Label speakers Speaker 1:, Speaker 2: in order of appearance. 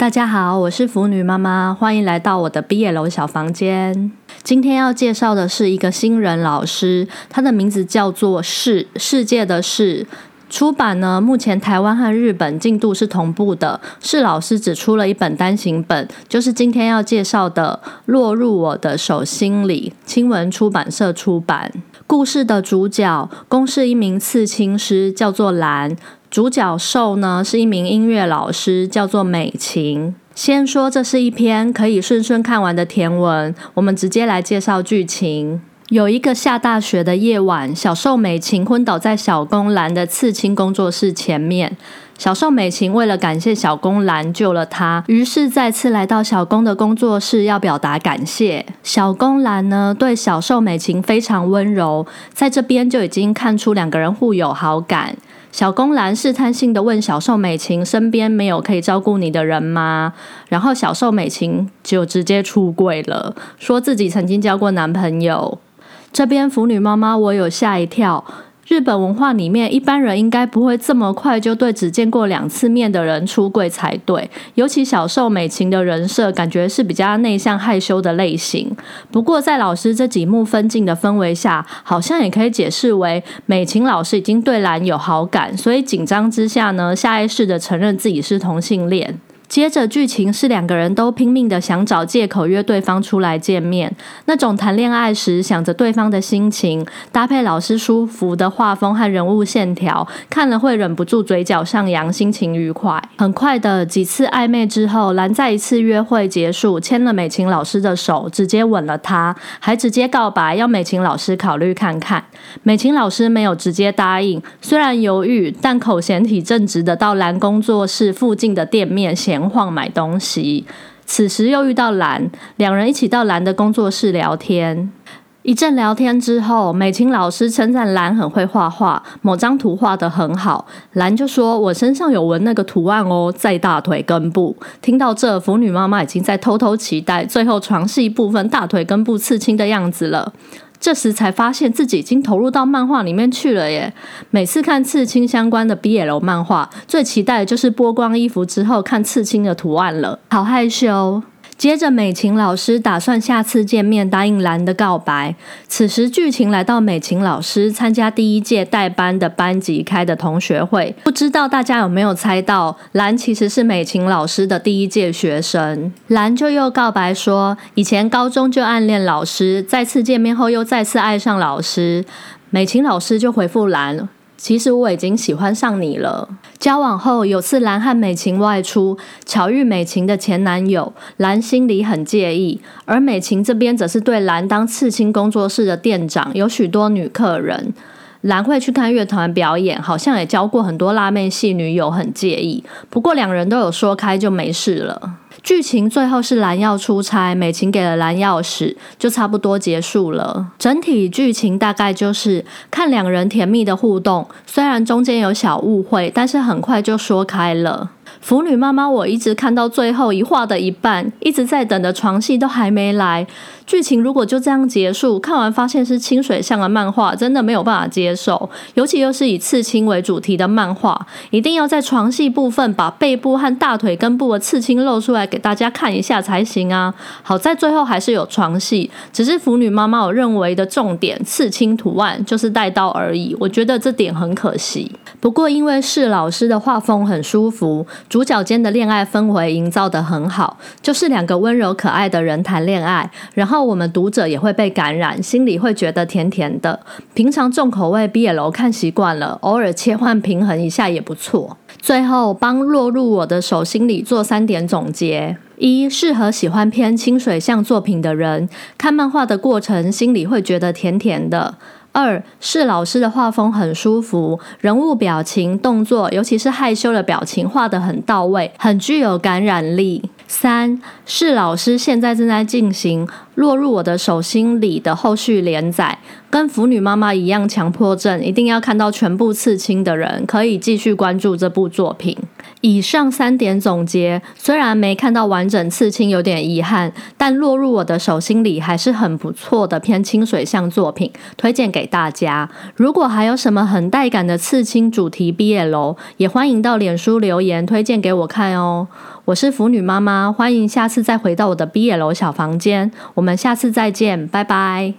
Speaker 1: 大家好，我是腐女妈妈，欢迎来到我的毕业楼小房间。今天要介绍的是一个新人老师，他的名字叫做世世界的世。出版呢，目前台湾和日本进度是同步的。世老师只出了一本单行本，就是今天要介绍的《落入我的手心里》，青文出版社出版。故事的主角公是一名刺青师，叫做兰。主角寿呢是一名音乐老师，叫做美琴。先说这是一篇可以顺顺看完的甜文，我们直接来介绍剧情。有一个下大雪的夜晚，小寿美琴昏倒在小宫兰的刺青工作室前面。小寿美琴为了感谢小宫兰救了她，于是再次来到小宫的工作室，要表达感谢。小宫兰呢，对小寿美琴非常温柔，在这边就已经看出两个人互有好感。小公兰试探性的问小寿美琴：“身边没有可以照顾你的人吗？”然后小寿美琴就直接出柜了，说自己曾经交过男朋友。这边腐女妈妈，我有吓一跳。日本文化里面，一般人应该不会这么快就对只见过两次面的人出柜才对。尤其小受美琴的人设，感觉是比较内向害羞的类型。不过在老师这几幕分镜的氛围下，好像也可以解释为美琴老师已经对兰有好感，所以紧张之下呢，下意识的承认自己是同性恋。接着剧情是两个人都拼命的想找借口约对方出来见面，那种谈恋爱时想着对方的心情，搭配老师舒服的画风和人物线条，看了会忍不住嘴角上扬，心情愉快。很快的几次暧昧之后，兰在一次约会结束，牵了美琴老师的手，直接吻了她，还直接告白要美琴老师考虑看看。美琴老师没有直接答应，虽然犹豫，但口嫌体正直的到兰工作室附近的店面显闲。晃买东西，此时又遇到蓝，两人一起到蓝的工作室聊天。一阵聊天之后，美琴老师称赞蓝很会画画，某张图画得很好。蓝就说：“我身上有纹那个图案哦，在大腿根部。”听到这，腐女妈妈已经在偷偷期待最后床戏部分大腿根部刺青的样子了。这时才发现自己已经投入到漫画里面去了耶！每次看刺青相关的 BL 漫画，最期待的就是剥光衣服之后看刺青的图案了，好害羞。接着，美琴老师打算下次见面答应兰的告白。此时，剧情来到美琴老师参加第一届代班的班级开的同学会。不知道大家有没有猜到，兰其实是美琴老师的第一届学生。兰就又告白说，以前高中就暗恋老师，再次见面后又再次爱上老师。美琴老师就回复兰。其实我已经喜欢上你了。交往后有次蓝和美琴外出，巧遇美琴的前男友，蓝心里很介意。而美琴这边则是对蓝当刺青工作室的店长，有许多女客人。蓝会去看乐团表演，好像也交过很多辣妹系女友，很介意。不过两人都有说开，就没事了。剧情最后是蓝要出差，美琴给了蓝钥匙，就差不多结束了。整体剧情大概就是看两人甜蜜的互动，虽然中间有小误会，但是很快就说开了。腐女妈妈，我一直看到最后一话的一半，一直在等的床戏都还没来。剧情如果就这样结束，看完发现是清水向的漫画，真的没有办法接受。尤其又是以刺青为主题的漫画，一定要在床戏部分把背部和大腿根部的刺青露出来给大家看一下才行啊！好在最后还是有床戏，只是腐女妈妈我认为的重点刺青图案就是带刀而已，我觉得这点很可惜。不过因为是老师的画风很舒服。主角间的恋爱氛围营造得很好，就是两个温柔可爱的人谈恋爱，然后我们读者也会被感染，心里会觉得甜甜的。平常重口味 BL 看习惯了，偶尔切换平衡一下也不错。最后帮落入我的手心里做三点总结：一、适合喜欢偏清水向作品的人，看漫画的过程心里会觉得甜甜的。二是老师的画风很舒服，人物表情、动作，尤其是害羞的表情画得很到位，很具有感染力。三是老师现在正在进行落入我的手心里的后续连载，跟腐女妈妈一样强迫症，一定要看到全部刺青的人，可以继续关注这部作品。以上三点总结，虽然没看到完整刺青有点遗憾，但落入我的手心里还是很不错的偏清水向作品，推荐给大家。如果还有什么很带感的刺青主题毕业楼，也欢迎到脸书留言推荐给我看哦。我是腐女妈妈，欢迎下次再回到我的毕业楼小房间，我们们下次再见，拜拜。